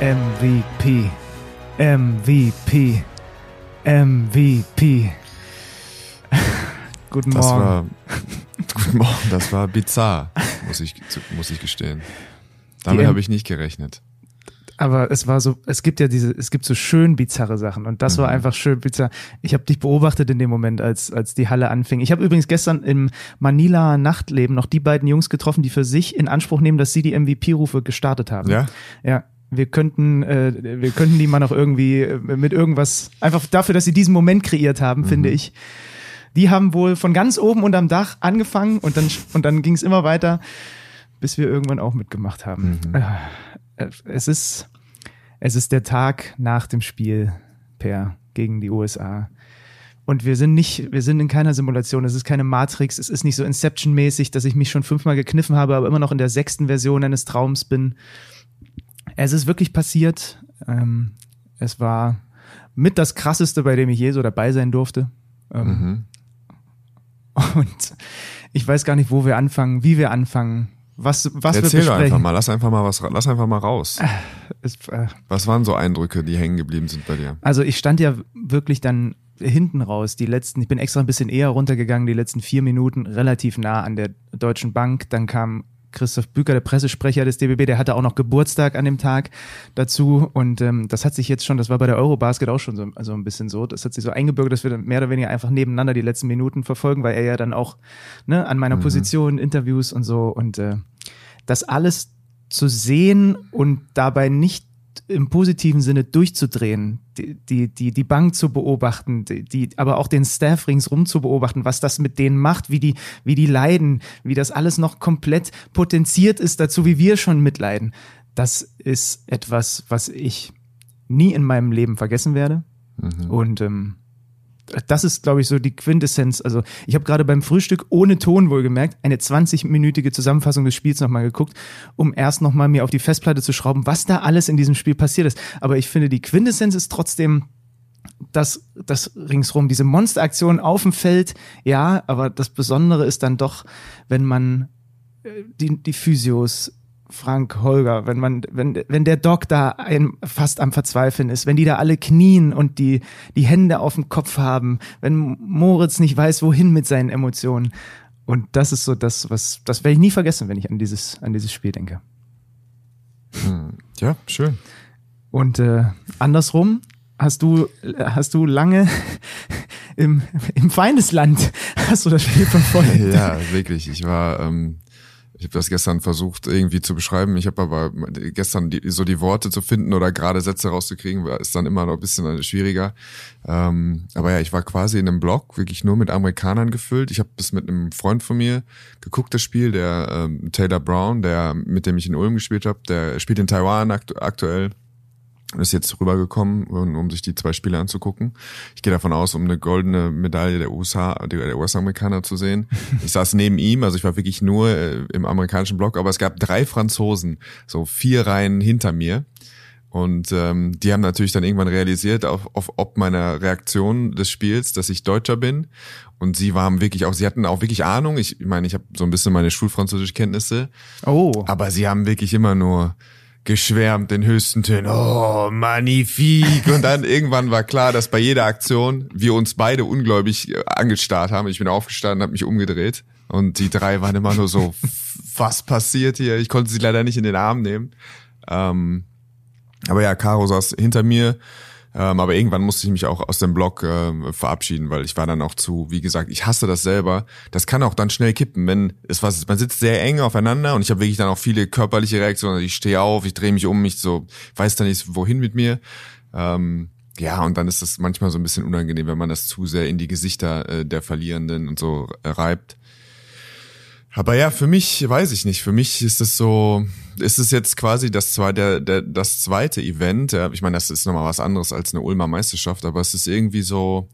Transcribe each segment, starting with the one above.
MVP. MVP. MVP. Guten Das Morgen. war, guten Morgen, das war bizarr, muss ich, muss ich gestehen. Damit habe ich nicht gerechnet. Aber es war so, es gibt ja diese, es gibt so schön bizarre Sachen und das war Mhm. einfach schön bizarr. Ich habe dich beobachtet in dem Moment, als als die Halle anfing. Ich habe übrigens gestern im Manila Nachtleben noch die beiden Jungs getroffen, die für sich in Anspruch nehmen, dass sie die MVP-Rufe gestartet haben. Ja? Ja. Wir könnten, äh, wir könnten die mal noch irgendwie äh, mit irgendwas, einfach dafür, dass sie diesen Moment kreiert haben, Mhm. finde ich. Die haben wohl von ganz oben unterm Dach angefangen und dann, und dann ging es immer weiter, bis wir irgendwann auch mitgemacht haben. Mhm. Äh, Es ist, es ist der Tag nach dem Spiel per gegen die USA. Und wir sind nicht, wir sind in keiner Simulation. Es ist keine Matrix. Es ist nicht so Inception-mäßig, dass ich mich schon fünfmal gekniffen habe, aber immer noch in der sechsten Version eines Traums bin. Es ist wirklich passiert. Ähm, es war mit das krasseste, bei dem ich je so dabei sein durfte. Ähm, Mhm. Und ich weiß gar nicht, wo wir anfangen, wie wir anfangen, was, was Erzähl wir besprechen. einfach mal, lass einfach mal was, lass einfach mal raus. Es, äh, Was waren so Eindrücke, die hängen geblieben sind bei dir? Also ich stand ja wirklich dann hinten raus, die letzten, ich bin extra ein bisschen eher runtergegangen, die letzten vier Minuten relativ nah an der Deutschen Bank. Dann kam Christoph Büker, der Pressesprecher des DBB, der hatte auch noch Geburtstag an dem Tag dazu. Und ähm, das hat sich jetzt schon, das war bei der Eurobasket auch schon so also ein bisschen so, das hat sich so eingebürgert, dass wir dann mehr oder weniger einfach nebeneinander die letzten Minuten verfolgen, weil er ja dann auch ne, an meiner Position, Interviews und so. Und äh, das alles zu sehen und dabei nicht im positiven Sinne durchzudrehen, die, die, die, die Bank zu beobachten, die, die, aber auch den Staff ringsrum zu beobachten, was das mit denen macht, wie die, wie die leiden, wie das alles noch komplett potenziert ist dazu, wie wir schon mitleiden. Das ist etwas, was ich nie in meinem Leben vergessen werde. Und ähm, das ist, glaube ich, so die Quintessenz. Also ich habe gerade beim Frühstück ohne Ton wohlgemerkt eine 20-minütige Zusammenfassung des Spiels nochmal geguckt, um erst nochmal mir auf die Festplatte zu schrauben, was da alles in diesem Spiel passiert ist. Aber ich finde, die Quintessenz ist trotzdem das, das ringsrum, diese Monsteraktion auf dem Feld, ja, aber das Besondere ist dann doch, wenn man äh, die, die Physios, Frank, Holger, wenn man, wenn, wenn der Doc da ein, fast am Verzweifeln ist, wenn die da alle knien und die, die Hände auf dem Kopf haben, wenn Moritz nicht weiß, wohin mit seinen Emotionen. Und das ist so das, was, das werde ich nie vergessen, wenn ich an dieses, an dieses Spiel denke. Ja, schön. Und äh, andersrum hast du, hast du lange im, im Feindesland hast du das Spiel verfolgt. Ja, wirklich. Ich war, ähm, ich habe das gestern versucht irgendwie zu beschreiben. Ich habe aber gestern die, so die Worte zu finden oder gerade Sätze rauszukriegen, ist dann immer noch ein bisschen schwieriger. Ähm, aber ja, ich war quasi in einem Blog, wirklich nur mit Amerikanern gefüllt. Ich habe das mit einem Freund von mir geguckt, das Spiel, der ähm, Taylor Brown, der mit dem ich in Ulm gespielt habe, der spielt in Taiwan aktu aktuell ist jetzt rübergekommen, um, sich die zwei Spiele anzugucken. Ich gehe davon aus, um eine goldene Medaille der USA, der US-Amerikaner zu sehen. Ich saß neben ihm, also ich war wirklich nur äh, im amerikanischen Block, aber es gab drei Franzosen, so vier Reihen hinter mir. Und ähm, die haben natürlich dann irgendwann realisiert, auf, auf ob meiner Reaktion des Spiels, dass ich Deutscher bin. Und sie waren wirklich auch, sie hatten auch wirklich Ahnung. Ich meine, ich habe so ein bisschen meine Schulfranzösischkenntnisse. Oh. Aber sie haben wirklich immer nur geschwärmt in höchsten Tönen. Oh, magnifique. Und dann irgendwann war klar, dass bei jeder Aktion wir uns beide ungläubig äh, angestarrt haben. Ich bin aufgestanden, habe mich umgedreht. Und die drei waren immer nur so, was passiert hier? Ich konnte sie leider nicht in den Arm nehmen. Ähm, aber ja, Caro saß hinter mir. Ähm, aber irgendwann musste ich mich auch aus dem Blog ähm, verabschieden, weil ich war dann auch zu, wie gesagt, ich hasse das selber. Das kann auch dann schnell kippen, wenn es was, man sitzt sehr eng aufeinander und ich habe wirklich dann auch viele körperliche Reaktionen. Ich stehe auf, ich drehe mich um, ich so weiß dann nicht wohin mit mir. Ähm, ja, und dann ist das manchmal so ein bisschen unangenehm, wenn man das zu sehr in die Gesichter äh, der Verlierenden und so äh, reibt. Aber ja, für mich weiß ich nicht. Für mich ist es so, ist es jetzt quasi das zweite, der, das zweite Event. Ich meine, das ist nochmal was anderes als eine Ulmer Meisterschaft, aber es ist irgendwie so,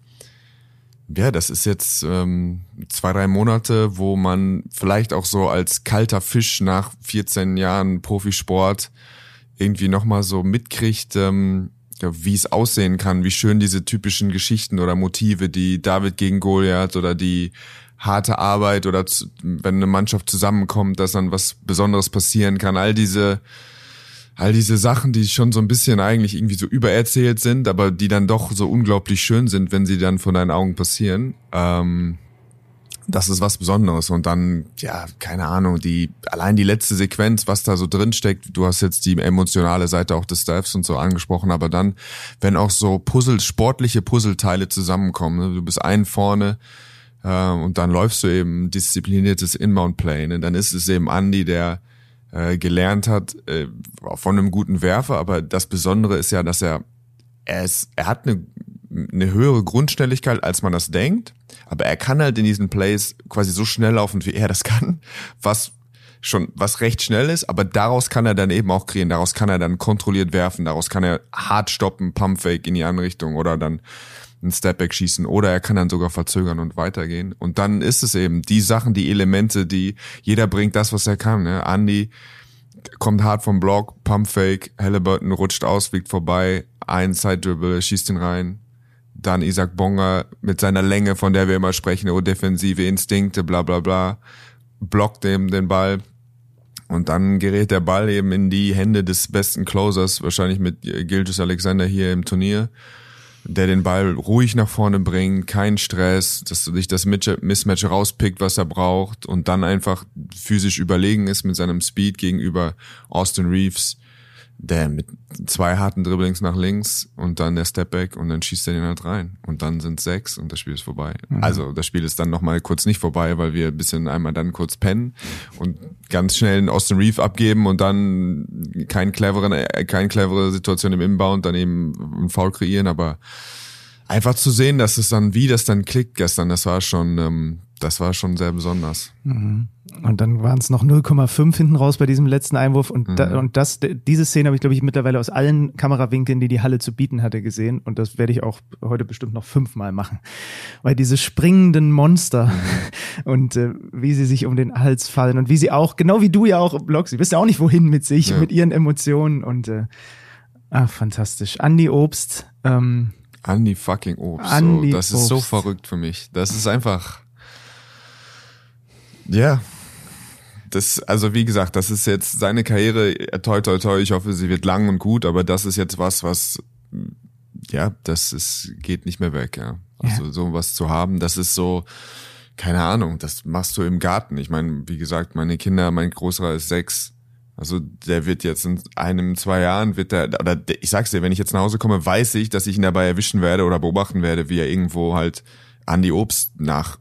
ja, das ist jetzt ähm, zwei, drei Monate, wo man vielleicht auch so als kalter Fisch nach 14 Jahren Profisport irgendwie nochmal so mitkriegt, ähm, wie es aussehen kann, wie schön diese typischen Geschichten oder Motive, die David gegen Goliath oder die harte Arbeit oder zu, wenn eine Mannschaft zusammenkommt, dass dann was Besonderes passieren kann. All diese all diese Sachen, die schon so ein bisschen eigentlich irgendwie so übererzählt sind, aber die dann doch so unglaublich schön sind, wenn sie dann vor deinen Augen passieren. Ähm, das ist was Besonderes. Und dann, ja, keine Ahnung, die, allein die letzte Sequenz, was da so drin steckt, du hast jetzt die emotionale Seite auch des Staffs und so angesprochen, aber dann, wenn auch so Puzzle, sportliche Puzzleteile zusammenkommen, ne? du bist ein vorne, und dann läufst du eben diszipliniertes Inbound-Play, ne? dann ist es eben Andy, der äh, gelernt hat äh, von einem guten Werfer, aber das Besondere ist ja, dass er, er, ist, er hat eine eine höhere Grundschnelligkeit, als man das denkt. Aber er kann halt in diesen Plays quasi so schnell laufen, wie er das kann, was schon, was recht schnell ist, aber daraus kann er dann eben auch kreieren, daraus kann er dann kontrolliert werfen, daraus kann er hart stoppen, Pumpfake in die andere Richtung oder dann ein Stepback schießen oder er kann dann sogar verzögern und weitergehen. Und dann ist es eben die Sachen, die Elemente, die jeder bringt das, was er kann. Ne? Andy kommt hart vom Block, Pumpfake, Halliburton rutscht aus, fliegt vorbei, ein Side-Dribble, schießt ihn rein, dann Isaac Bonga mit seiner Länge, von der wir immer sprechen, oh, defensive Instinkte, bla bla bla, blockt dem den Ball. Und dann gerät der Ball eben in die Hände des besten Closers, wahrscheinlich mit Gilgis Alexander hier im Turnier, der den Ball ruhig nach vorne bringt, kein Stress, dass du dich das Mismatch rauspickt, was er braucht und dann einfach physisch überlegen ist mit seinem Speed gegenüber Austin Reeves der mit zwei harten Dribblings nach links und dann der Stepback und dann schießt er den halt rein. Und dann sind sechs und das Spiel ist vorbei. Mhm. Also das Spiel ist dann nochmal kurz nicht vorbei, weil wir ein bisschen einmal dann kurz pennen und ganz schnell einen Austin Reef abgeben und dann kein cleveren, äh, keine clevere Situation im Inbound, dann eben einen Foul kreieren, aber einfach zu sehen, dass es dann, wie das dann klickt gestern, das war schon, ähm, das war schon sehr besonders. Mhm. Und dann waren es noch 0,5 hinten raus bei diesem letzten Einwurf. Und, mhm. da, und das, diese Szene habe ich, glaube ich, mittlerweile aus allen Kamerawinkeln, die die Halle zu bieten hatte, gesehen. Und das werde ich auch heute bestimmt noch fünfmal machen. Weil diese springenden Monster und äh, wie sie sich um den Hals fallen und wie sie auch, genau wie du ja auch, Block, sie wissen ja auch nicht, wohin mit sich, ja. mit ihren Emotionen. Und äh, ah, fantastisch. Andi Obst. Ähm, Andi fucking Obst. Andi so, das Obst. ist so verrückt für mich. Das ist einfach. Ja, das, also wie gesagt, das ist jetzt seine Karriere, toi toi toi, ich hoffe, sie wird lang und gut, aber das ist jetzt was, was, ja, das ist, geht nicht mehr weg, ja. Also ja. sowas zu haben, das ist so, keine Ahnung, das machst du im Garten. Ich meine, wie gesagt, meine Kinder, mein Großer ist sechs, also der wird jetzt in einem, zwei Jahren wird der, oder ich sag's dir, wenn ich jetzt nach Hause komme, weiß ich, dass ich ihn dabei erwischen werde oder beobachten werde, wie er irgendwo halt an die Obst nach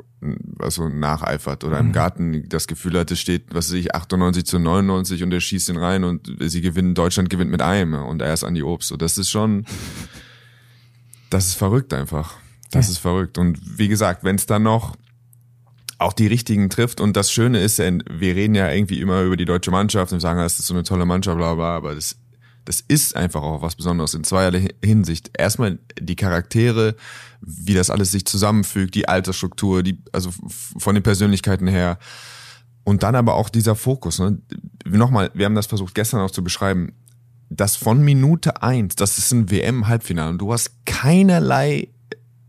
also nacheifert oder mhm. im Garten das Gefühl hatte, steht, was weiß ich, 98 zu 99 und er schießt ihn rein und sie gewinnen, Deutschland gewinnt mit einem und er ist an die Obst. Und das ist schon, das ist verrückt einfach. Das ja. ist verrückt. Und wie gesagt, wenn es dann noch auch die richtigen trifft und das Schöne ist, wir reden ja irgendwie immer über die deutsche Mannschaft und sagen, das ist so eine tolle Mannschaft, bla bla, aber das das ist einfach auch was Besonderes in zweierlei Hinsicht. Erstmal die Charaktere, wie das alles sich zusammenfügt, die Altersstruktur, die, also von den Persönlichkeiten her. Und dann aber auch dieser Fokus. Ne? Nochmal, wir haben das versucht gestern auch zu beschreiben. Das von Minute eins, das ist ein WM-Halbfinale und du hast keinerlei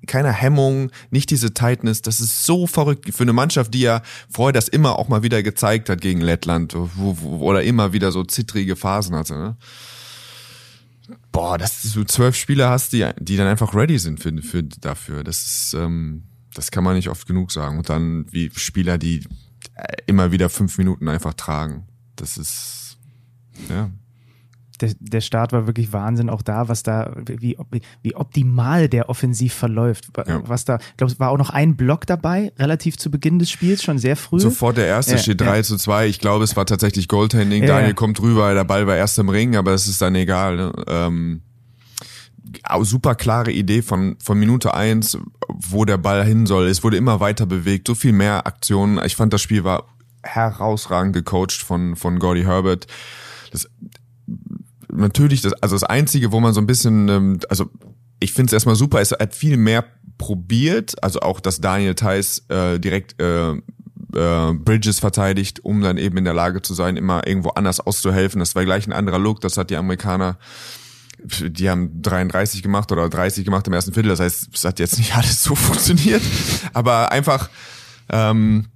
keine Hemmung, nicht diese Tightness. Das ist so verrückt für eine Mannschaft, die ja vorher das immer auch mal wieder gezeigt hat gegen Lettland, wo, wo, oder immer wieder so zittrige Phasen hatte. Ne? Boah, dass du zwölf Spieler hast, die, die dann einfach ready sind für, für dafür. Das ist, ähm, das kann man nicht oft genug sagen. Und dann wie Spieler, die äh, immer wieder fünf Minuten einfach tragen. Das ist, ja der, der Start war wirklich Wahnsinn, auch da, was da, wie, wie optimal der offensiv verläuft. Ja. Was da, ich glaube, es war auch noch ein Block dabei, relativ zu Beginn des Spiels, schon sehr früh. Sofort der erste ja, steht 3 ja. zu 2. Ich glaube, es war tatsächlich Goaltending. Daniel kommt rüber, der Ball war erst im Ring, aber es ist dann egal. Ne? Ähm, super klare Idee von, von Minute eins, wo der Ball hin soll. Es wurde immer weiter bewegt, so viel mehr Aktionen. Ich fand, das Spiel war herausragend gecoacht von, von Gordy Herbert. Das, natürlich, das, also das Einzige, wo man so ein bisschen, ähm, also ich finde es erstmal super, es hat viel mehr probiert, also auch, dass Daniel Theiss äh, direkt äh, äh, Bridges verteidigt, um dann eben in der Lage zu sein, immer irgendwo anders auszuhelfen. Das war gleich ein anderer Look, das hat die Amerikaner die haben 33 gemacht oder 30 gemacht im ersten Viertel. Das heißt, es hat jetzt nicht alles so funktioniert. Aber einfach, ähm,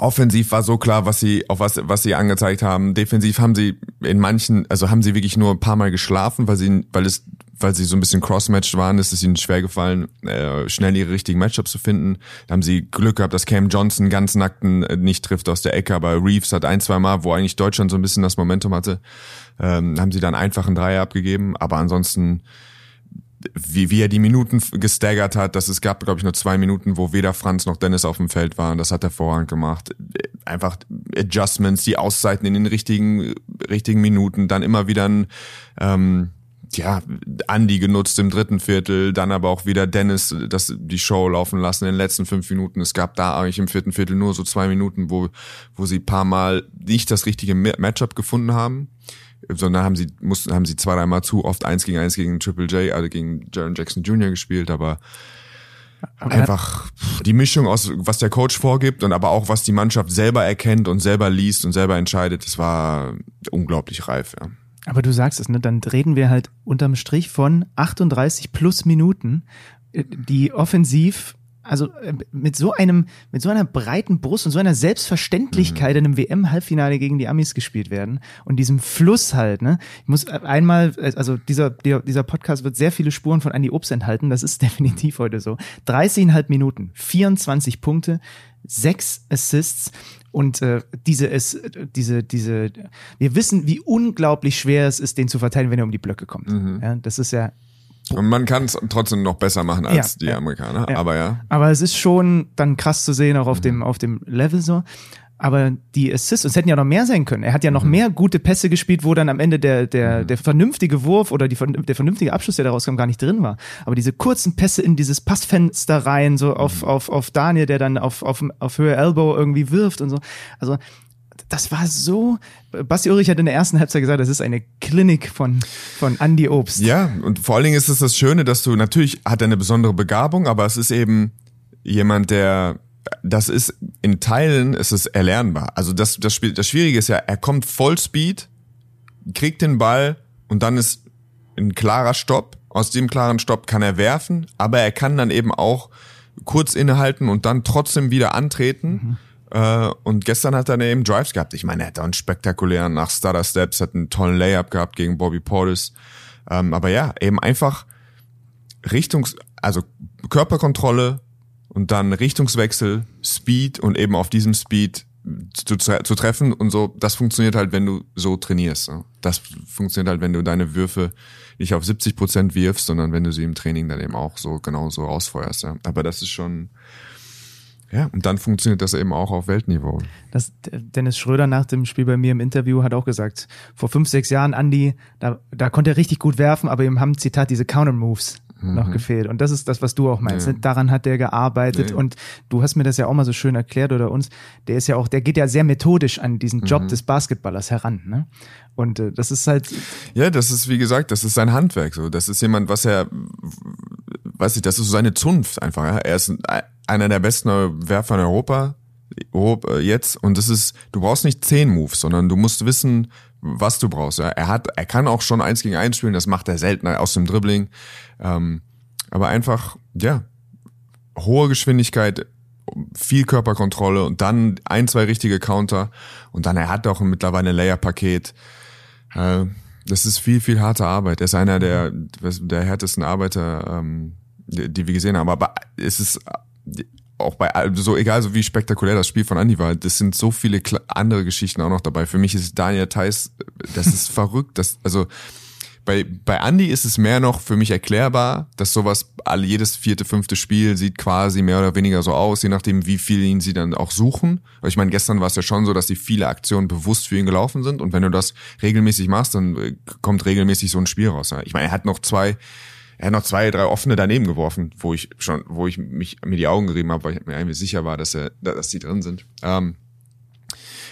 Offensiv war so klar, was sie, auf was, was sie angezeigt haben. Defensiv haben sie in manchen, also haben sie wirklich nur ein paar Mal geschlafen, weil sie, weil es, weil sie so ein bisschen crossmatched waren, ist es ihnen schwer gefallen, äh, schnell ihre richtigen Matchups zu finden. Da haben sie Glück gehabt, dass Cam Johnson ganz nackten äh, nicht trifft aus der Ecke, aber Reeves hat ein, zwei Mal, wo eigentlich Deutschland so ein bisschen das Momentum hatte, ähm, haben sie dann einfach einen Dreier abgegeben, aber ansonsten, wie, wie er die Minuten gestaggert hat, dass es gab, glaube ich, nur zwei Minuten, wo weder Franz noch Dennis auf dem Feld waren. Das hat er vorrangig gemacht. Einfach Adjustments, die Auszeiten in den richtigen, richtigen Minuten, dann immer wieder ein, ähm, ja, Andy genutzt im dritten Viertel, dann aber auch wieder Dennis das, die Show laufen lassen in den letzten fünf Minuten. Es gab da eigentlich im vierten Viertel nur so zwei Minuten, wo, wo sie paar Mal nicht das richtige Matchup gefunden haben sondern haben sie mussten haben sie zwei dreimal zu oft eins gegen eins gegen Triple J also gegen Jaron Jackson Jr. gespielt aber aber einfach die Mischung aus was der Coach vorgibt und aber auch was die Mannschaft selber erkennt und selber liest und selber entscheidet das war unglaublich reif ja aber du sagst es ne dann reden wir halt unterm Strich von 38 plus Minuten äh, die offensiv also äh, mit so einem, mit so einer breiten Brust und so einer Selbstverständlichkeit mhm. in einem WM-Halbfinale gegen die Amis gespielt werden und diesem Fluss halt, ne? Ich muss einmal, also dieser, dieser Podcast wird sehr viele Spuren von Andy Obst enthalten, das ist definitiv heute so. 30,5 Minuten, 24 Punkte, sechs Assists und äh, diese es diese diese wir wissen wie unglaublich schwer es ist den zu verteidigen wenn er um die Blöcke kommt mhm. ja, das ist ja und man kann es trotzdem noch besser machen als ja, die ja, Amerikaner, ja. aber ja. Aber es ist schon dann krass zu sehen, auch auf mhm. dem, auf dem Level so. Aber die Assists, es hätten ja noch mehr sein können. Er hat ja noch mhm. mehr gute Pässe gespielt, wo dann am Ende der, der, mhm. der vernünftige Wurf oder die, der vernünftige Abschluss, der da rauskam, gar nicht drin war. Aber diese kurzen Pässe in dieses Passfenster rein, so auf, mhm. auf, auf Daniel, der dann auf, auf, auf Höhe Elbow irgendwie wirft und so. Also das war so. Basti Ulrich hat in der ersten Halbzeit gesagt, das ist eine Klinik von, von Andy Obst. Ja, und vor allen Dingen ist es das Schöne, dass du natürlich hat er eine besondere Begabung, aber es ist eben jemand, der das ist in Teilen ist es erlernbar. Also das, das, Spiel, das Schwierige ist ja, er kommt Vollspeed, kriegt den Ball und dann ist ein klarer Stopp. Aus dem klaren Stopp kann er werfen, aber er kann dann eben auch kurz innehalten und dann trotzdem wieder antreten. Mhm äh, und gestern hat er eben Drives gehabt. Ich meine, er hat einen spektakulären nach Stutter Steps, hat einen tollen Layup gehabt gegen Bobby Portis. Ähm, aber ja, eben einfach Richtungs-, also Körperkontrolle und dann Richtungswechsel, Speed und eben auf diesem Speed zu, zu treffen und so, das funktioniert halt, wenn du so trainierst. Das funktioniert halt, wenn du deine Würfe nicht auf 70 Prozent wirfst, sondern wenn du sie im Training dann eben auch so genau so ausfeuerst. Ja. Aber das ist schon, ja, und dann funktioniert das eben auch auf Weltniveau. Das, Dennis Schröder nach dem Spiel bei mir im Interview hat auch gesagt, vor fünf, sechs Jahren, Andy, da, da konnte er richtig gut werfen, aber ihm haben, Zitat, diese Counter-Moves mhm. noch gefehlt. Und das ist das, was du auch meinst. Ja. Daran hat der gearbeitet. Ja. Und du hast mir das ja auch mal so schön erklärt oder uns. Der ist ja auch, der geht ja sehr methodisch an diesen Job mhm. des Basketballers heran. Ne? Und äh, das ist halt. Ja, das ist, wie gesagt, das ist sein Handwerk. So, das ist jemand, was er, weiß ich, das ist so seine Zunft einfach. Ja? Er ist einer der besten Werfer in Europa jetzt und das ist, du brauchst nicht zehn Moves, sondern du musst wissen, was du brauchst. Ja? Er hat, er kann auch schon eins gegen eins spielen, das macht er seltener aus dem Dribbling, ähm, aber einfach, ja, hohe Geschwindigkeit, viel Körperkontrolle und dann ein, zwei richtige Counter und dann er hat auch mittlerweile ein Layer-Paket. Äh, das ist viel, viel harte Arbeit. Er ist einer der, der härtesten Arbeiter, ähm, die, wir gesehen haben. Aber es ist auch bei so egal so wie spektakulär das Spiel von Andy war, das sind so viele andere Geschichten auch noch dabei. Für mich ist Daniel Theiss, das ist verrückt, das also bei bei Andy ist es mehr noch für mich erklärbar, dass sowas all jedes vierte fünfte Spiel sieht quasi mehr oder weniger so aus, je nachdem wie viel ihn sie dann auch suchen. Ich meine, gestern war es ja schon so, dass die viele Aktionen bewusst für ihn gelaufen sind und wenn du das regelmäßig machst, dann äh, kommt regelmäßig so ein Spiel raus. Ich meine, er hat noch zwei er hat noch zwei, drei offene daneben geworfen, wo ich schon, wo ich mich mir die Augen gerieben habe, weil ich mir eigentlich sicher war, dass er, dass die drin sind. Ähm,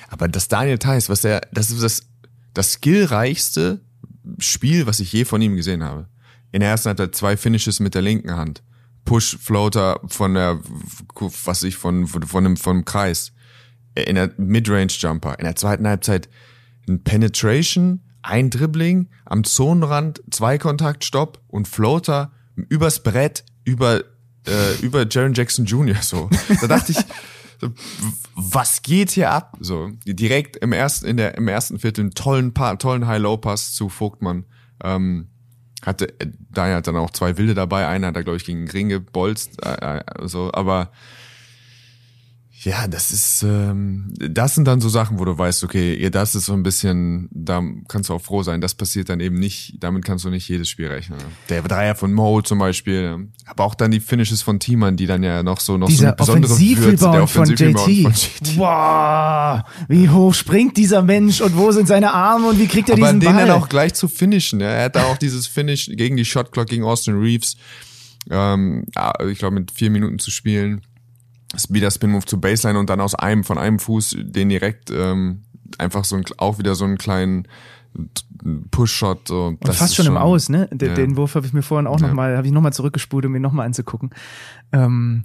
aber das Daniel Theiss, was er, das ist das, das skillreichste Spiel, was ich je von ihm gesehen habe. In der ersten hat er zwei Finishes mit der linken Hand. Push Floater von der, was ich von, von, von einem, vom Kreis. In der Midrange Jumper. In der zweiten Halbzeit ein Penetration, ein Dribbling am Zonenrand, zwei Kontaktstopp und Floater übers Brett über äh, über Jaron Jackson Jr. so. Da dachte ich was geht hier ab? So, direkt im ersten, in der, im ersten Viertel einen tollen, Pa- tollen High-Low-Pass zu Vogtmann. Ähm, hatte, äh, daher hat dann auch zwei Wilde dabei. Einer hat da, glaube ich, gegen den Ring gebolzt, äh, äh, so, aber ja, das ist, ähm, das sind dann so Sachen, wo du weißt, okay, ja, das ist so ein bisschen, da kannst du auch froh sein, das passiert dann eben nicht, damit kannst du nicht jedes Spiel rechnen. Der Dreier von Mo zum Beispiel, aber auch dann die Finishes von Teamern, die dann ja noch so, noch so Dieser eine besondere Würze, Offensivrebound von Offensivrebound JT. von JT. Wow, wie hoch springt dieser Mensch und wo sind seine Arme und wie kriegt er Aber diesen den Ball? dann auch gleich zu finishen. Ja. Er hat da auch dieses Finish gegen die Shotclock gegen Austin Reeves. Ähm, ja, ich glaube, mit vier Minuten zu spielen. Das wieder Spin-Move zu Baseline und dann aus einem, von einem Fuß den direkt ähm, einfach so ein, auch wieder so einen kleinen Push-Shot. So. Und fast schon, im Aus, ne? Den, ja. den Wurf habe ich mir vorhin auch Ja. noch nochmal, habe ich nochmal zurückgespult, um ihn nochmal anzugucken. Ähm,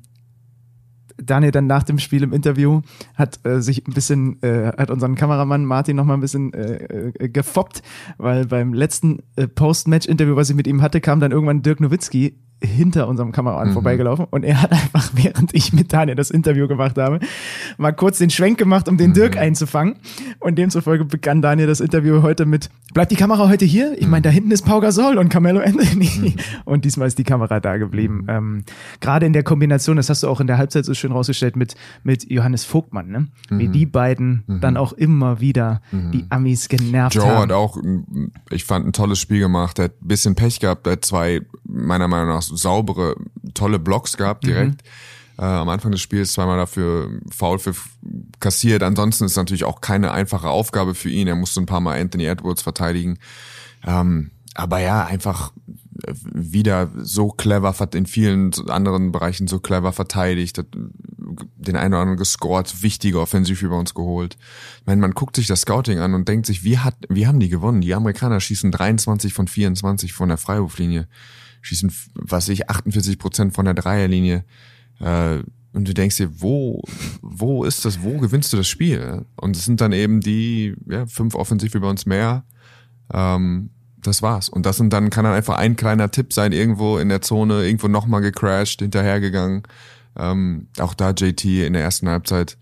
Daniel dann nach dem Spiel im Interview hat äh, sich ein bisschen, äh, hat unseren Kameramann Martin nochmal ein bisschen äh, äh, gefoppt, weil beim letzten äh, Post-Match-Interview, was ich mit ihm hatte, kam dann irgendwann Dirk Nowitzki hinter unserem Kameramann Mhm. vorbeigelaufen und er hat einfach, während ich mit Daniel das Interview gemacht habe, mal kurz den Schwenk gemacht, um den Dirk einzufangen und demzufolge begann Daniel das Interview heute mit, bleibt die Kamera heute hier? Ich meine, da hinten ist Pau Gasol und Carmelo Anthony und diesmal ist die Kamera da geblieben. Ähm, Gerade in der Kombination, das hast du auch in der Halbzeit so schön rausgestellt mit, mit Johannes Vogtmann, ne? wie die beiden dann auch immer wieder die Amis genervt Joe haben. hat auch, ich fand, ein tolles Spiel gemacht. Er hat ein bisschen Pech gehabt. Er hat zwei, meiner Meinung nach, saubere, tolle Blocks gehabt direkt. Äh, am Anfang des Spiels zweimal dafür faul für kassiert. Ansonsten ist es natürlich auch keine einfache Aufgabe für ihn. Er musste ein paar Mal Anthony Edwards verteidigen. Ähm, aber ja, einfach äh, wieder so clever, in vielen anderen Bereichen so clever verteidigt, hat den einen oder anderen gescored, wichtige Offensivrebounds geholt. Ich meine, man guckt sich das Scouting an und denkt sich, wie hat, wie haben die gewonnen? Die Amerikaner schießen 23 von 24 von der Freiwurflinie, schießen, was ich, 48 Prozent von der Dreierlinie. Äh, und du denkst dir, wo, wo ist das, wo gewinnst du das Spiel? Und es sind dann eben die, ja, fünf Offensivrebounds mehr, ähm, das war's. Und das sind dann, kann dann einfach ein kleiner Tipp sein, irgendwo in der Zone, irgendwo nochmal gecrashed, hinterhergegangen. Ähm, auch da JT in der ersten Halbzeit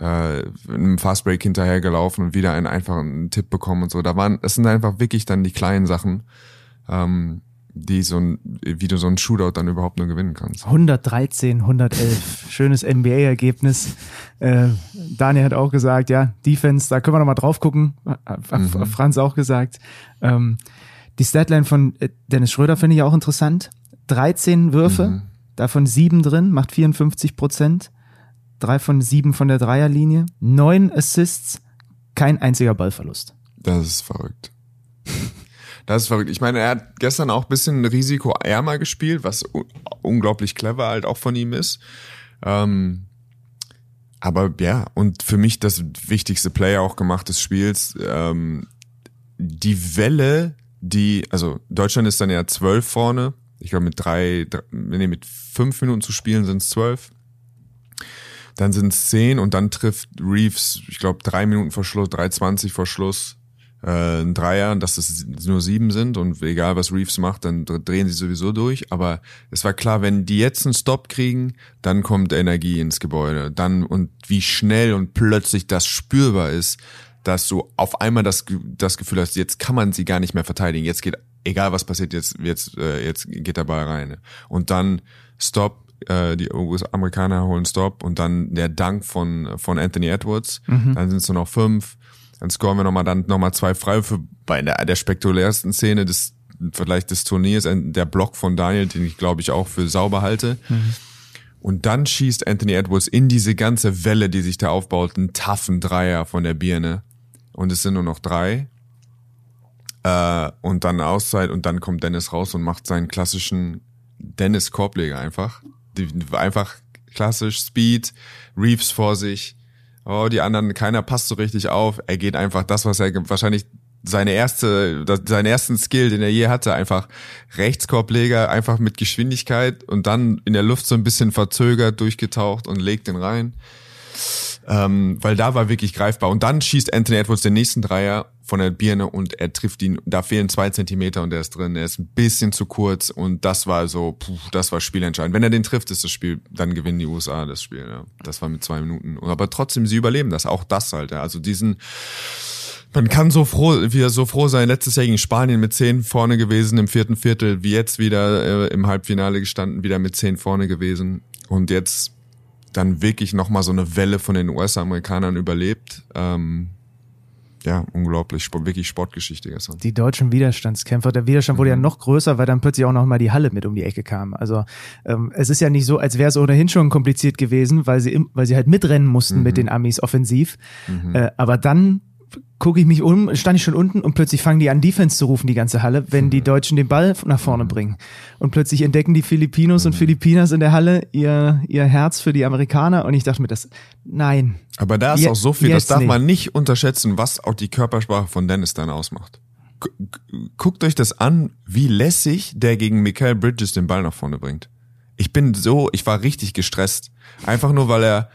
äh, in einem Fastbreak hinterhergelaufen und wieder einen einfachen Tipp bekommen und so. Da waren, das sind einfach wirklich dann die kleinen Sachen, ähm, die so ein, wie du so ein Shootout dann überhaupt nur gewinnen kannst. 113, 111. Schönes NBA-Ergebnis. Äh, Daniel hat auch gesagt, ja, Defense, da können wir noch mal drauf gucken. Hat Mhm. Franz auch gesagt. Ähm, die Statline von äh, Dennis Schröder finde ich auch interessant. 13 Würfe, Mhm. davon sieben drin, macht 54 Prozent. Drei von sieben von der Dreierlinie. Neun Assists, kein einziger Ballverlust. Das ist verrückt. Das ist verrückt. Ich meine, er hat gestern auch ein bisschen risikoärmer gespielt, was unglaublich clever halt auch von ihm ist. Ähm, aber ja, und für mich das wichtigste Play auch gemacht des Spiels, ähm, die Welle, die, also Deutschland ist dann ja zwölf vorne. Ich glaube, mit drei, drei nee, mit fünf Minuten zu spielen sind es zwölf. Dann sind es zehn und dann trifft Reeves, ich glaube, drei Minuten vor Schluss, 3,20 vor Schluss, äh, ein Dreier, dass es nur sieben sind und egal was Reeves macht, dann dr- drehen sie sowieso durch. Aber es war klar, wenn die jetzt einen Stop kriegen, dann kommt Energie ins Gebäude. Dann und wie schnell und plötzlich das spürbar ist, dass du auf einmal das, das Gefühl hast, jetzt kann man sie gar nicht mehr verteidigen. Jetzt geht, egal was passiert, jetzt, jetzt, äh, jetzt geht der Ball rein. Und dann Stop, äh, die US Amerikaner holen Stop und dann der Dank von, von Anthony Edwards. Dann sind es nur noch fünf. Dann scoren wir nochmal dann nochmal zwei Freiwürfe bei der, der spektakulärsten Szene des vielleicht des Turniers, der Block von Daniel, den ich glaube ich auch für sauber halte. Und dann schießt Anthony Edwards in diese ganze Welle, die sich da aufbaut, einen taffen Dreier von der Birne. Und es sind nur noch drei. Äh, und dann Auszeit und dann kommt Dennis raus und macht seinen klassischen Dennis Korbleger einfach. Einfach klassisch Speed, Reeves vor sich. Oh, die anderen, keiner passt so richtig auf. Er geht einfach das, was er wahrscheinlich seine erste, seinen ersten Skill, den er je hatte, einfach Rechtskorbleger, einfach mit Geschwindigkeit und dann in der Luft so ein bisschen verzögert durchgetaucht und legt den rein. Ähm, weil da war wirklich greifbar. Und dann schießt Anthony Edwards den nächsten Dreier von der Birne und er trifft ihn. Da fehlen zwei Zentimeter und er ist drin. Er ist ein bisschen zu kurz und das war so, puh, das war spielentscheidend. Wenn er den trifft, ist das Spiel, dann gewinnen die USA das Spiel. Ja. Das war mit zwei Minuten. Aber trotzdem, sie überleben das. Auch das halt. Ja. Also diesen, man kann so froh, wieder so froh sein, letztes Jahr gegen Spanien mit zehn vorne gewesen im vierten Viertel, wie jetzt wieder äh, im Halbfinale gestanden, wieder mit zehn vorne gewesen. Und jetzt dann wirklich nochmal so eine Welle von den US-Amerikanern überlebt. Ähm, ja, unglaublich, wirklich Sportgeschichte gestern. Die deutschen Widerstandskämpfer, der Widerstand mhm. wurde ja mhm. noch größer, weil dann plötzlich auch noch mal die Halle mit um die Ecke kam. Also ähm, es ist ja nicht so, als wäre es ohnehin schon kompliziert gewesen, weil sie, weil sie halt mitrennen mussten mhm. mit den Amis offensiv. Mhm. Äh, aber dann gucke ich mich um, stand ich schon unten und plötzlich fangen die an, Defense zu rufen, die ganze Halle, wenn die Deutschen den Ball nach vorne mhm. bringen. Und plötzlich entdecken die Filipinos und mhm. Filipinas in der Halle ihr, ihr Herz für die Amerikaner und ich dachte mir, das, nein. Aber da ist Je, auch so viel, das darf nicht. man nicht unterschätzen, was auch die Körpersprache von Dennis dann ausmacht. Guckt euch das an, wie lässig der gegen Michael Bridges den Ball nach vorne bringt. Ich bin so, ich war richtig gestresst. Einfach nur, weil er,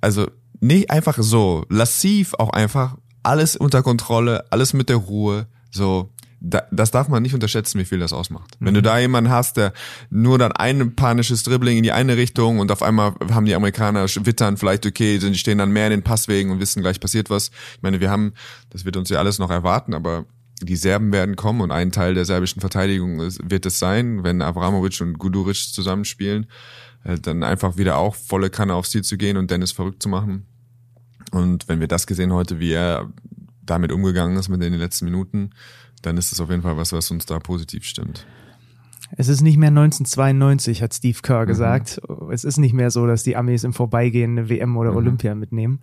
also nicht einfach so, lassiv auch einfach, alles unter Kontrolle, alles mit der Ruhe, so. Da, das darf man nicht unterschätzen, wie viel das ausmacht. Mhm. Wenn du mhm. da jemanden hast, der nur dann ein panisches Dribbling in die eine Richtung und auf einmal haben die Amerikaner wittern vielleicht okay, die stehen dann mehr in den Passwegen und wissen gleich passiert was. Ich meine, wir haben, das wird uns ja alles noch erwarten, aber die Serben werden kommen und ein Teil der serbischen Verteidigung wird es sein, wenn Avramovic und Guduric zusammenspielen, äh, dann einfach wieder auch volle Kanne aufs Ziel zu gehen und Dennis verrückt zu machen. Und wenn wir das gesehen heute, wie er damit umgegangen ist mit den letzten Minuten, dann ist es auf jeden Fall was, was uns da positiv stimmt. Es ist nicht mehr 1992, hat Steve Kerr mhm. gesagt. Es ist nicht mehr so, dass die Amis im Vorbeigehen eine WM oder mhm. Olympia mitnehmen.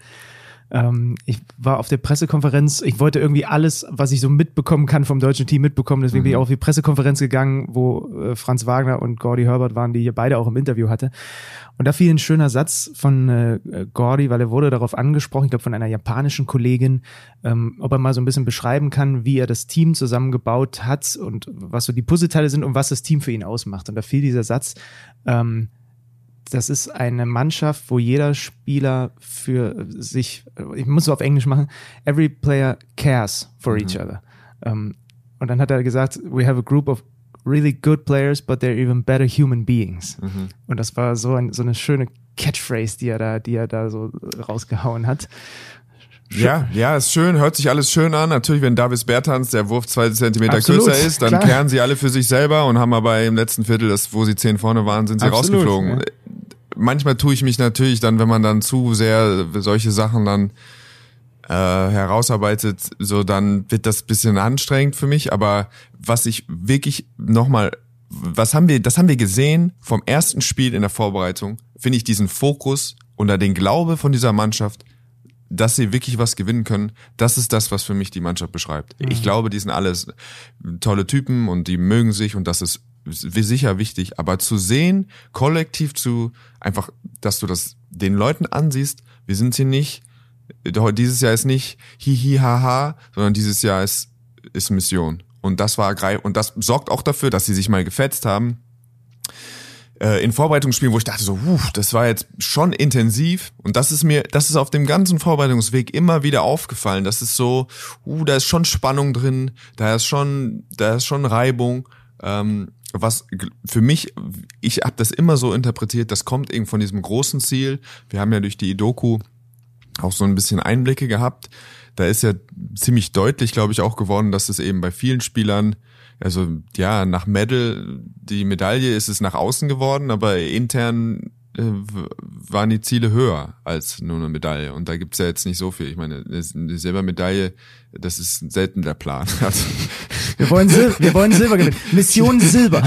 Ähm, ich war auf der Pressekonferenz, ich wollte irgendwie alles, was ich so mitbekommen kann vom deutschen Team mitbekommen, deswegen mhm. bin ich mhm. auch auf die Pressekonferenz gegangen, wo äh, Franz Wagner und Gordy Herbert waren, die hier beide auch im Interview hatte. Und da fiel ein schöner Satz von äh, Gordy, weil er wurde darauf angesprochen, ich glaube von einer japanischen Kollegin, ähm, ob er mal so ein bisschen beschreiben kann, wie er das Team zusammengebaut hat und was so die Puzzleteile sind und was das Team für ihn ausmacht. Und da fiel dieser Satz, ähm, das ist eine Mannschaft, wo jeder Spieler für sich, ich muss es auf Englisch machen, every player cares for mhm. each other. Um, ähm, und dann hat er gesagt, we have a group of really good players, but they're even better human beings. Mhm. Und das war so, ein, so eine schöne Catchphrase, die er da, die er da so rausgehauen hat. Ja, ja, ist schön, hört sich alles schön an. Natürlich, wenn Davis Bertans der Wurf zwei Zentimeter Absolut, kürzer ist, dann klar. kehren sie alle für sich selber und haben aber im letzten Viertel, das, wo sie zehn vorne waren, sind sie Absolut, rausgeflogen. Ja. Manchmal tue ich mich natürlich dann, wenn man dann zu sehr solche Sachen dann äh, herausarbeitet, so dann wird das bisschen anstrengend für mich. Aber was ich wirklich nochmal, was haben wir, das haben wir gesehen vom ersten Spiel in der Vorbereitung, finde ich diesen Fokus unter den Glaube von dieser Mannschaft dass sie wirklich was gewinnen können, das ist das, was für mich die Mannschaft beschreibt. Mhm. Ich glaube, die sind alles tolle Typen und die mögen sich und das ist sicher wichtig, aber zu sehen, kollektiv zu, einfach, dass du das den Leuten ansiehst, wir sind hier nicht, dieses Jahr ist nicht hihi haha, sondern dieses Jahr ist, ist Mission. Und das war greif, und das sorgt auch dafür, dass sie sich mal gefetzt haben äh, in Vorbereitungsspielen, wo ich dachte so, uh, das war jetzt schon intensiv und das ist mir, das ist auf dem ganzen Vorbereitungsweg immer wieder aufgefallen. Das ist so, uh, da ist schon Spannung drin, da ist schon, da ist schon Reibung. Ähm, was für mich, ich habe das immer so interpretiert, das kommt eben von diesem großen Ziel. Wir haben ja durch die Idoku auch so ein bisschen Einblicke gehabt. Da ist ja ziemlich deutlich, glaube ich, auch geworden, dass es eben bei vielen Spielern also ja, nach Medal, die Medaille ist es nach außen geworden, aber intern waren die Ziele höher als nur eine Medaille. Und da gibt's ja jetzt nicht so viel. Ich meine, eine Silbermedaille, das ist selten der Plan. Also wir wollen, Sil wir wollen Silber gewinnen. Mission Silber.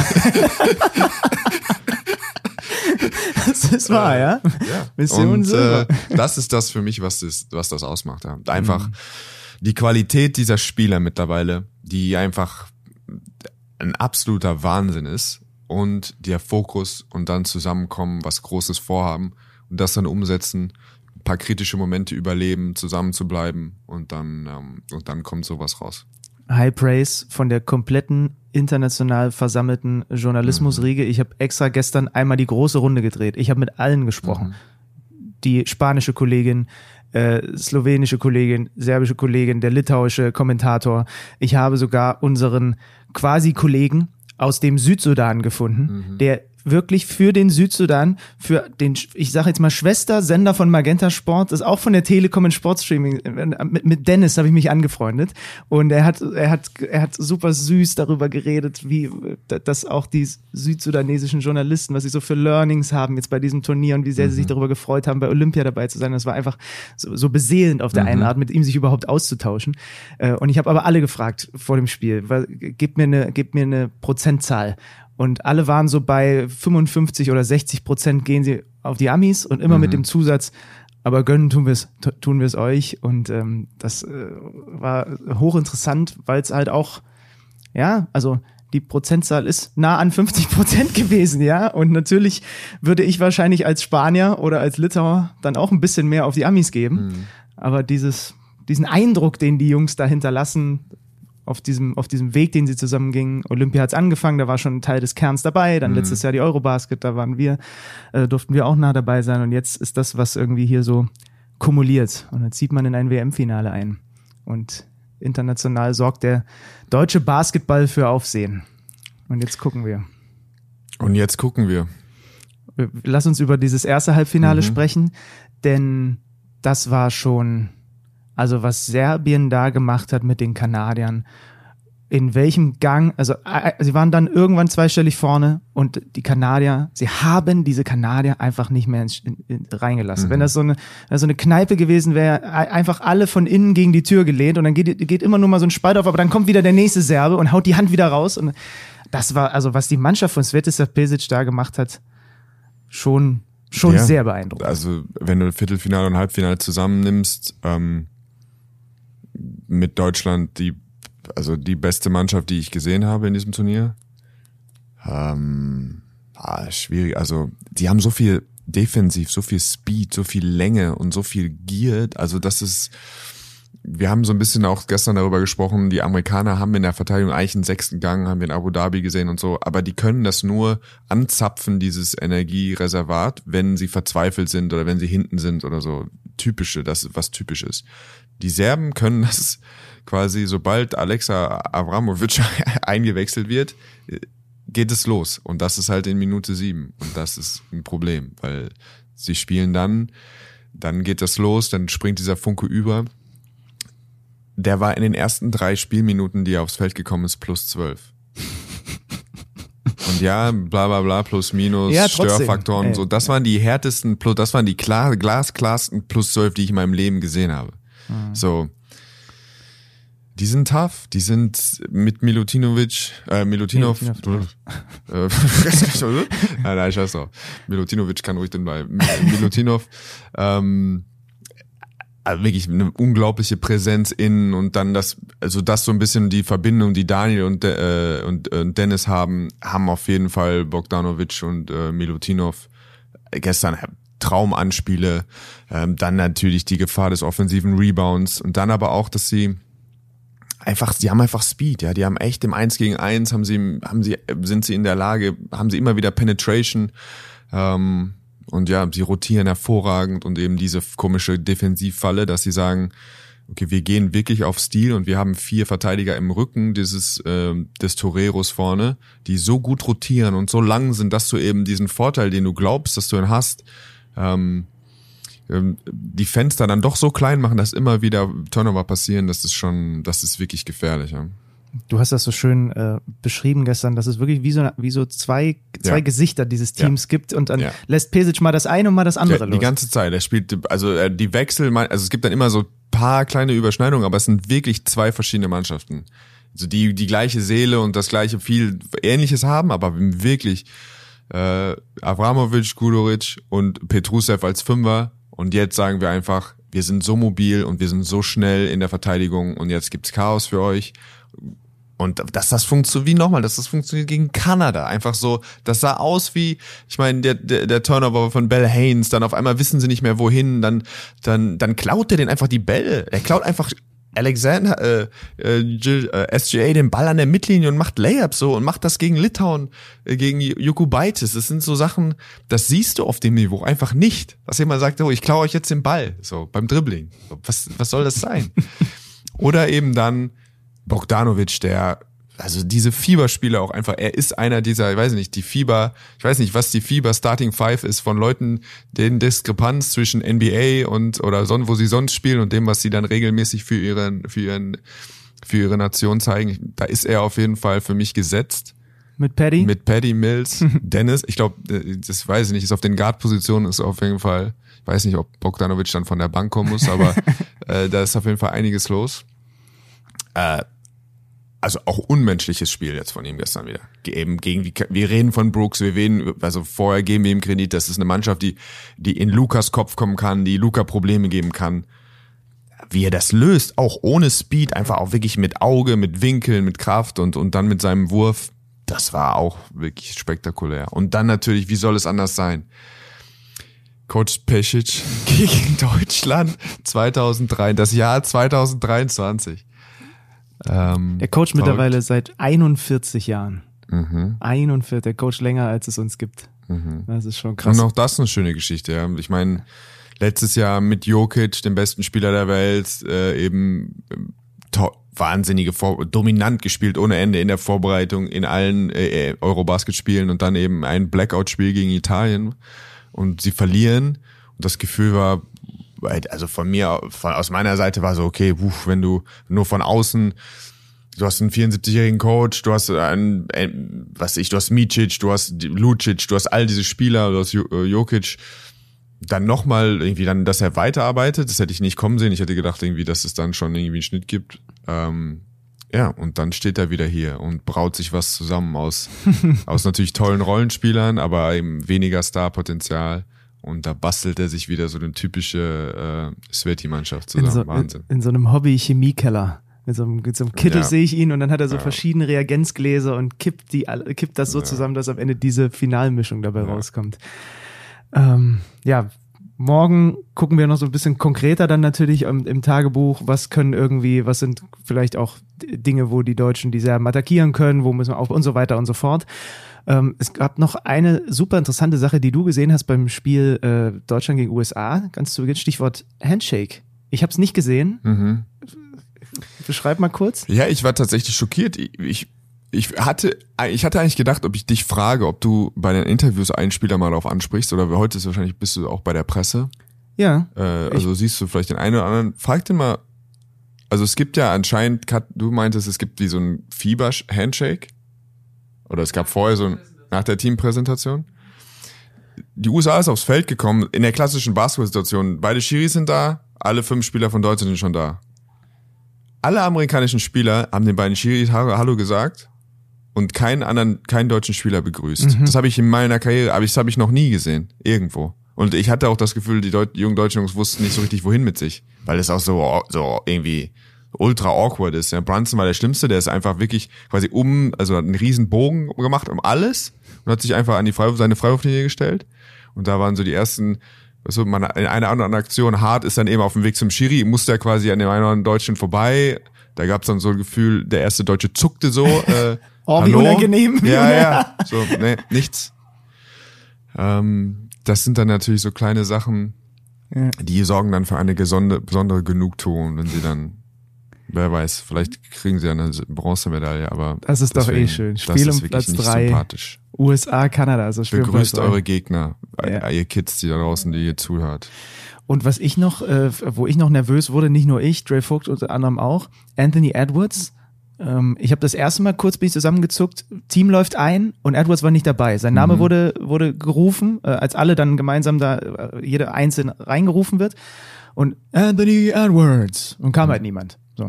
das ist wahr, ja? ja. Mission Und, Silber. Äh, das ist das für mich, was das, was das ausmacht. Einfach mhm. die Qualität dieser Spieler mittlerweile, die einfach ein absoluter Wahnsinn ist und der Fokus und dann zusammenkommen, was Großes vorhaben und das dann umsetzen, ein paar kritische Momente überleben, zusammen zu bleiben und dann, ähm, und dann kommt sowas raus. High Praise von der kompletten international versammelten Journalismusriege. Mhm. Ich habe extra gestern einmal die große Runde gedreht. Ich habe mit allen gesprochen. Mhm die spanische Kollegin, äh, slowenische Kollegin, serbische Kollegin, der litauische Kommentator. Ich habe sogar unseren quasi Kollegen aus dem Südsudan gefunden, mhm. der wirklich für den Südsudan, für den, ich sage jetzt mal Schwestersender von Magenta Sport, ist auch von der Telekom in Sportstreaming. Mit, mit Dennis habe ich mich angefreundet und er hat, er hat, er hat super süß darüber geredet, wie dass auch die südsudanesischen Journalisten, was sie so für Learnings haben jetzt bei diesem Turnier und wie sehr mhm. sie sich mhm. darüber gefreut haben, bei Olympia dabei zu sein. Das war einfach so, so beseelend auf der mhm. einen Art, mit ihm sich überhaupt auszutauschen. Äh, und ich habe aber alle gefragt vor dem Spiel, gib mir eine, gib mir eine Prozentzahl und alle waren so bei 55 oder 60 Prozent gehen sie auf die Amis und immer mhm. mit dem Zusatz, aber gönnen tun wir es tun wir es euch. Und ähm, das äh, war hochinteressant, weil es halt auch, ja, also die Prozentzahl ist nah an 50 Prozent gewesen, ja. Und natürlich würde ich wahrscheinlich als Spanier oder als Litauer dann auch ein bisschen mehr auf die Amis geben. Mhm. Aber dieses, diesen Eindruck, den die Jungs da hinterlassen, auf diesem, auf diesem Weg, den sie zusammen gingen. Olympia hat's angefangen, da war schon ein Teil des Kerns dabei. Dann mhm. letztes Jahr die Eurobasket, da waren wir, äh, durften wir auch nah dabei sein. Und jetzt ist das, was irgendwie hier so kumuliert. Und dann zieht man in ein WM-Finale ein. Und international sorgt der deutsche Basketball für Aufsehen. Und jetzt gucken wir. Und jetzt gucken wir. Lass uns über dieses erste Halbfinale mhm. sprechen, denn das war schon also was Serbien da gemacht hat mit den Kanadiern, in welchem Gang, also äh, äh, sie waren dann irgendwann zweistellig vorne und die Kanadier, sie haben diese Kanadier einfach nicht mehr in, in, reingelassen. Mhm. Wenn das so eine, so eine Kneipe gewesen wäre, einfach alle von innen gegen die Tür gelehnt und dann geht, geht immer nur mal so ein Spalt auf, aber dann kommt wieder der nächste Serbe und haut die Hand wieder raus und das war, also was die Mannschaft von Svetislav Pesic da gemacht hat, schon, schon ja, sehr beeindruckend. Also wenn du Viertelfinale und Halbfinale zusammennimmst, ähm, mit Deutschland die, also die beste Mannschaft, die ich gesehen habe in diesem Turnier. Ähm, ah, schwierig. Also, die haben so viel defensiv, so viel Speed, so viel Länge und so viel Gier. Also, das ist, wir haben so ein bisschen auch gestern darüber gesprochen, die Amerikaner haben in der Verteidigung eigentlich einen sechsten Gang, haben wir in Abu Dhabi gesehen und so, aber die können das nur anzapfen, dieses Energiereservat, wenn sie verzweifelt sind oder wenn sie hinten sind oder so. Typische, das ist was typisches. Die Serben können das quasi, sobald Alexa Avramovic eingewechselt wird, geht es los. Und das ist halt in Minute sieben. Und das ist ein Problem, weil sie spielen dann, dann geht das los, dann springt dieser Funke über. Der war in den ersten drei Spielminuten, die er aufs Feld gekommen ist, plus zwölf. Und ja, bla bla bla, plus minus, ja, Störfaktoren, so. Das waren die härtesten, das waren die klar, glasklarsten plus zwölf, die ich in meinem Leben gesehen habe. Mhm. So. Die sind tough, die sind mit Milutinovic, äh, Milutinov, Milutinov. äh, nein, nein, scheiß drauf. Milutinovic kann ruhig den bleiben. Milutinov, ähm, also wirklich eine unglaubliche Präsenz in und dann das, also das so ein bisschen die Verbindung, die Daniel und, äh, und, äh, Dennis haben, haben auf jeden Fall Bogdanovic und äh, Milutinov gestern Traumanspiele, ähm, dann natürlich die Gefahr des offensiven Rebounds und dann aber auch, dass sie einfach, sie haben einfach Speed, ja, die haben echt im Eins gegen Eins, haben sie, haben sie, sind sie in der Lage, haben sie immer wieder Penetration, ähm, und ja, sie rotieren hervorragend und eben diese komische Defensivfalle, dass sie sagen, okay, wir gehen wirklich auf Stil und wir haben vier Verteidiger im Rücken dieses äh, des Toreros vorne, die so gut rotieren und so lang sind, dass du eben diesen Vorteil, den du glaubst, dass du ihn hast, ähm, ähm, die Fenster dann doch so klein machen, dass immer wieder Turnover passieren, das ist schon, das ist wirklich gefährlich. Ja. Du hast das so schön äh, beschrieben gestern, dass es wirklich wie so, wie so zwei, zwei ja. Gesichter dieses Teams ja. gibt und dann ja. lässt Pesic mal das eine und mal das andere ja, los. Die ganze Zeit. Er spielt, also äh, die Wechsel, also es gibt dann immer so paar kleine Überschneidungen, aber es sind wirklich zwei verschiedene Mannschaften. Also die, die gleiche Seele und das gleiche viel Ähnliches haben, aber wirklich äh, Avramovic, Gudoric und Petrusev als Fünfer und jetzt sagen wir einfach, wir sind so mobil und wir sind so schnell in der Verteidigung und jetzt gibt's Chaos für euch. Und dass das funktioniert, wie nochmal, dass das funktioniert gegen Kanada. Einfach so, das sah aus wie, ich meine, der, der, der Turnover von Bell Haynes, dann auf einmal wissen sie nicht mehr wohin, dann, dann, dann klaut er den einfach die Bälle. Er klaut einfach Alexander, äh, äh, äh, SGA den Ball an der Mittellinie und macht Layups so und macht das gegen Litauen, äh, gegen Jokubaitis. Das sind so Sachen, das siehst du auf dem Niveau einfach nicht. Dass jemand sagt, oh, ich klaue euch jetzt den Ball, so beim Dribbling. Was, was soll das sein? Oder eben dann Bogdanovic, der also diese Fieberspieler auch einfach, er ist einer dieser, ich weiß nicht, die Fieber, ich weiß nicht, was die Fieber Starting Five ist von Leuten, den Diskrepanz zwischen NBA und oder son, wo sie sonst spielen und dem, was sie dann regelmäßig für ihren, für ihren, für ihre Nation zeigen. Da ist er auf jeden Fall für mich gesetzt. Mit Paddy? Mit Paddy Mills, Dennis, ich glaube, das weiß ich nicht, ist auf den Guard-Positionen ist auf jeden Fall, ich weiß nicht, ob Bogdanovic dann von der Bank kommen muss, aber äh, da ist auf jeden Fall einiges los. Äh, also auch unmenschliches Spiel jetzt von ihm gestern wieder. Eben gegen, wir reden von Brooks, wir reden, also vorher geben wir ihm Kredit, das ist eine Mannschaft, die, die in Lukas Kopf kommen kann, die Luca Probleme geben kann. Wie er das löst, auch ohne Speed, einfach auch wirklich mit Auge, mit Winkeln, mit Kraft und, und dann mit seinem Wurf, das war auch wirklich spektakulär. Und dann natürlich, wie soll es anders sein? Coach Pesic gegen Deutschland 2003, das Jahr 2023. Ähm, Der Coach verrückt. mittlerweile seit 41 Jahren. Mhm. 41, der Coach länger, als es uns gibt. Das ist schon krass. Und auch das eine schöne Geschichte. Ja. Ich meine, letztes Jahr mit Jokic, dem besten Spieler der Welt, äh, eben to- wahnsinnige Vor dominant gespielt ohne Ende in der Vorbereitung in allen äh, äh, Eurobasket-Spielen und dann eben ein Blackout-Spiel gegen Italien und sie verlieren und das Gefühl war also von mir von, aus meiner Seite war so okay, wuff, wenn du nur von außen du hast einen 74-jährigen Coach, du hast einen, ein, was weiß ich, du hast Micic, du hast Lucic, du hast all diese Spieler, du hast äh, Jokic, dann nochmal irgendwie dann, dass er weiterarbeitet, das hätte ich nicht kommen sehen. Ich hätte gedacht irgendwie, dass es dann schon irgendwie einen Schnitt gibt. Ähm, ja, und dann steht er wieder hier und braut sich was zusammen aus, aus natürlich tollen Rollenspielern, aber eben weniger Starpotenzial. Und da bastelt er sich wieder so eine typische äh, Sveti-Mannschaft in, zusammen. so, in, Wahnsinn. in so einem Hobby-Chemiekeller. Mit so einem, mit so einem Kittel Ja. sehe ich ihn und dann hat er so verschiedene Reagenzgläser und kippt die kippt das so zusammen, dass am Ende diese Finalmischung dabei rauskommt. Ähm, ja, morgen gucken wir noch so ein bisschen konkreter dann natürlich im, im Tagebuch, was können irgendwie, was sind vielleicht auch Dinge, wo die Deutschen die Serben attackieren können, wo müssen wir auf und so weiter und so fort. Ähm, es gab noch eine super interessante Sache, die du gesehen hast beim Spiel äh, Deutschland gegen USA, ganz zu Beginn, Stichwort Handshake. Ich habe es nicht gesehen. Mhm. Beschreib mal kurz. Ja, ich war tatsächlich schockiert. Ich, ich, ich hatte, ich hatte eigentlich gedacht, ob ich dich frage, ob du bei den Interviews einen Spieler mal darauf ansprichst oder heute ist wahrscheinlich bist du auch bei der Presse. Ja. Äh, also siehst du vielleicht den einen oder anderen. Frag den mal. Also es gibt ja anscheinend, du meintest, es gibt wie so ein Fieber-Handshake. Oder es gab vorher so nach der Teampräsentation. Die USA ist aufs Feld gekommen, in der klassischen Basketball-Situation. Beide Schiris sind da, alle fünf Spieler von Deutschland sind schon da. Alle amerikanischen Spieler haben den beiden Schiris Hallo gesagt und keinen anderen, keinen deutschen Spieler begrüßt. Das habe ich in meiner Karriere, aber das habe ich noch nie gesehen, irgendwo. Und ich hatte auch das Gefühl, die Deut jungen deutschen Jungs wussten nicht so richtig, wohin mit sich, weil es auch so, so irgendwie ultra awkward ist. Ja, Brunson war der Schlimmste, der ist einfach wirklich quasi um, also hat einen riesen Bogen gemacht um alles und hat sich einfach an die Freiwurf, seine Freiwurflinie gestellt. Und da waren so die ersten, weißt du, man, in einer anderen Aktion, Hart ist dann eben auf dem Weg zum Schiri, musste er quasi an dem einen oder anderen Deutschen vorbei. Da gab's dann so ein Gefühl, der erste Deutsche zuckte so. Äh, Oh, wie hallo? unangenehm. Ja, ja. So, nee, nichts. Ähm, das sind dann natürlich so kleine Sachen, Ja. die sorgen dann für eine gesonde, besondere Genugtuung, wenn sie dann, wer weiß, vielleicht kriegen sie eine Bronzemedaille, aber Das ist doch eh deswegen, schön. das Spiel um Platz drei. sympathisch. USA, Kanada, also Spiel Begrüßt eure Gegner, Ja. ihr Kids, die da draußen, die ihr zuhört. Und was ich noch, äh, wo ich noch nervös wurde, nicht nur ich, Dre Vogt unter anderem auch, Anthony Edwards. Ähm, ich habe das erste Mal kurz bin ich zusammengezuckt, Team läuft ein und Edwards war nicht dabei. Sein Name wurde, wurde gerufen, äh, als alle dann gemeinsam da, äh, jeder einzeln reingerufen wird. Und Anthony Edwards. Und kam halt niemand. So.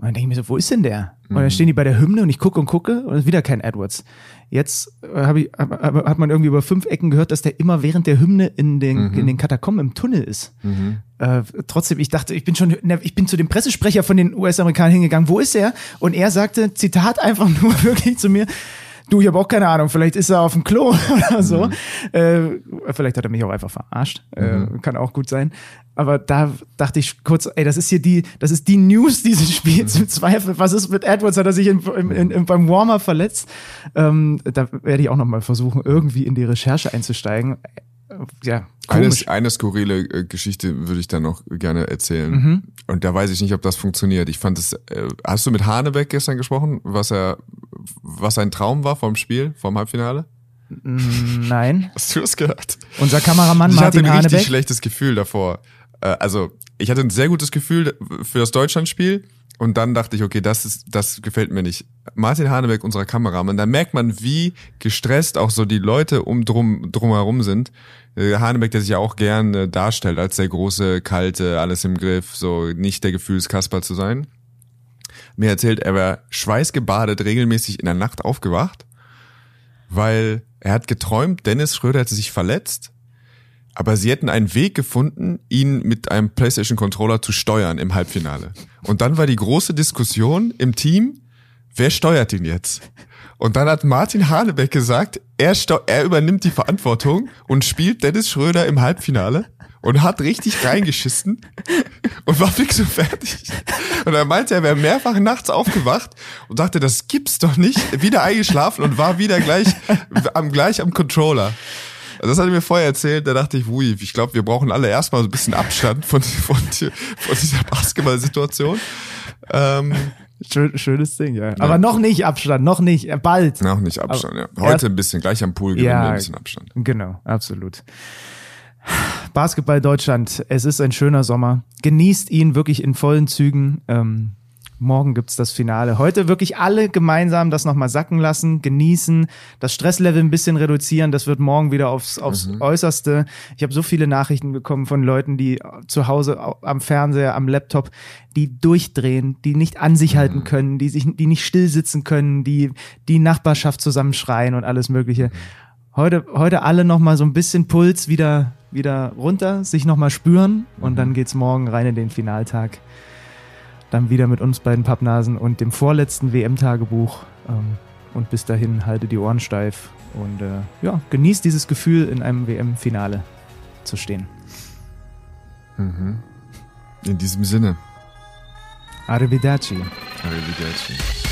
Und dann denke ich mir so, wo ist denn der? Und dann stehen die bei der Hymne und ich gucke und gucke und es ist wieder kein Edwards. Jetzt äh, hab ich, hab, hat man irgendwie über fünf Ecken gehört, dass der immer während der Hymne in den, in den Katakomben im Tunnel ist. Äh, trotzdem, ich dachte, ich bin schon, ne, ich bin zu dem Pressesprecher von den US-Amerikanern hingegangen. Wo ist er? Und er sagte, Zitat einfach nur wirklich zu mir, du, ich habe auch keine Ahnung, vielleicht ist er auf dem Klo oder so. Mhm. Äh, vielleicht hat er mich auch einfach verarscht. Äh, mhm. Äh, kann auch gut sein. Aber da dachte ich kurz, ey, das ist hier die, das ist die News dieses Spiels im Zweifel. Was ist mit Edwards? Hat er sich in, in, in, beim Warmer verletzt? Ähm, da werde ich auch noch mal versuchen, irgendwie in die Recherche einzusteigen. Ja, eine, eine skurrile äh, Geschichte würde ich dann noch gerne erzählen. Mhm. Und da weiß ich nicht, ob das funktioniert. Ich fand es. Äh, hast du mit Hanebeck gestern gesprochen, was er, was sein Traum war vom Spiel, vom Halbfinale? Nein. Hast du das gehört? Unser Kameramann ich Martin hatte ein Hanebeck. richtig schlechtes Gefühl davor. Äh, also ich hatte ein sehr gutes Gefühl für das Deutschlandspiel und dann dachte ich, okay, das ist, das gefällt mir nicht. Martin Hanebeck, unserer Kameramann, da merkt man, wie gestresst auch so die Leute um drum drumherum sind. Äh, Hanebeck, der sich ja auch gern äh, darstellt als der große, kalte, alles im Griff, so nicht der Gefühlskasper zu sein. Mir erzählt, er war schweißgebadet, regelmäßig in der Nacht aufgewacht, weil er hat geträumt, Dennis Schröder hätte sich verletzt aber sie hätten einen Weg gefunden, ihn mit einem PlayStation Controller zu steuern im Halbfinale. Und dann war die große Diskussion im Team, wer steuert ihn jetzt? Und dann hat Martin Hanebeck gesagt, er, er übernimmt die Verantwortung und spielt Dennis Schröder im Halbfinale und hat richtig reingeschissen und war fix so fertig. Und er meinte, er wäre mehrfach nachts aufgewacht und dachte, das gibt's doch nicht, wieder eingeschlafen und war wieder gleich am, gleich am Controller. Also das hat er mir vorher erzählt, da dachte ich, ui, ich glaube, wir brauchen alle erstmal so ein bisschen Abstand von, von, von dieser Basketball-Situation. Ähm, schönes Ding, ja. ja. Aber noch nicht Abstand, noch nicht, äh, bald. Noch nicht Abstand, Aber ja. Heute ein bisschen, gleich am Pool gewinnen ja, wir ein bisschen Abstand. Genau, absolut. Basketball Deutschland, es ist ein schöner Sommer. Genießt ihn wirklich in vollen Zügen. Ähm, Morgen gibt's das Finale. Heute wirklich alle gemeinsam das nochmal sacken lassen, genießen, das Stresslevel ein bisschen reduzieren. Das wird morgen wieder aufs, aufs mhm. Äußerste. Ich habe so viele Nachrichten bekommen von Leuten, die zu Hause am Fernseher, am Laptop, die durchdrehen, die nicht an sich mhm. halten können, die sich, die nicht still sitzen können, die die Nachbarschaft zusammenschreien und alles Mögliche. Mhm. Heute, heute alle nochmal so ein bisschen Puls wieder, wieder runter, sich nochmal spüren und mhm. dann geht's morgen rein in den Finaltag dann wieder mit uns beiden Pappnasen und dem vorletzten WM-Tagebuch. Ähm, und bis dahin halte die Ohren steif und äh, ja, genießt dieses Gefühl, in einem WM-Finale zu stehen. Mhm. In diesem Sinne. Arrivederci. Arrivederci.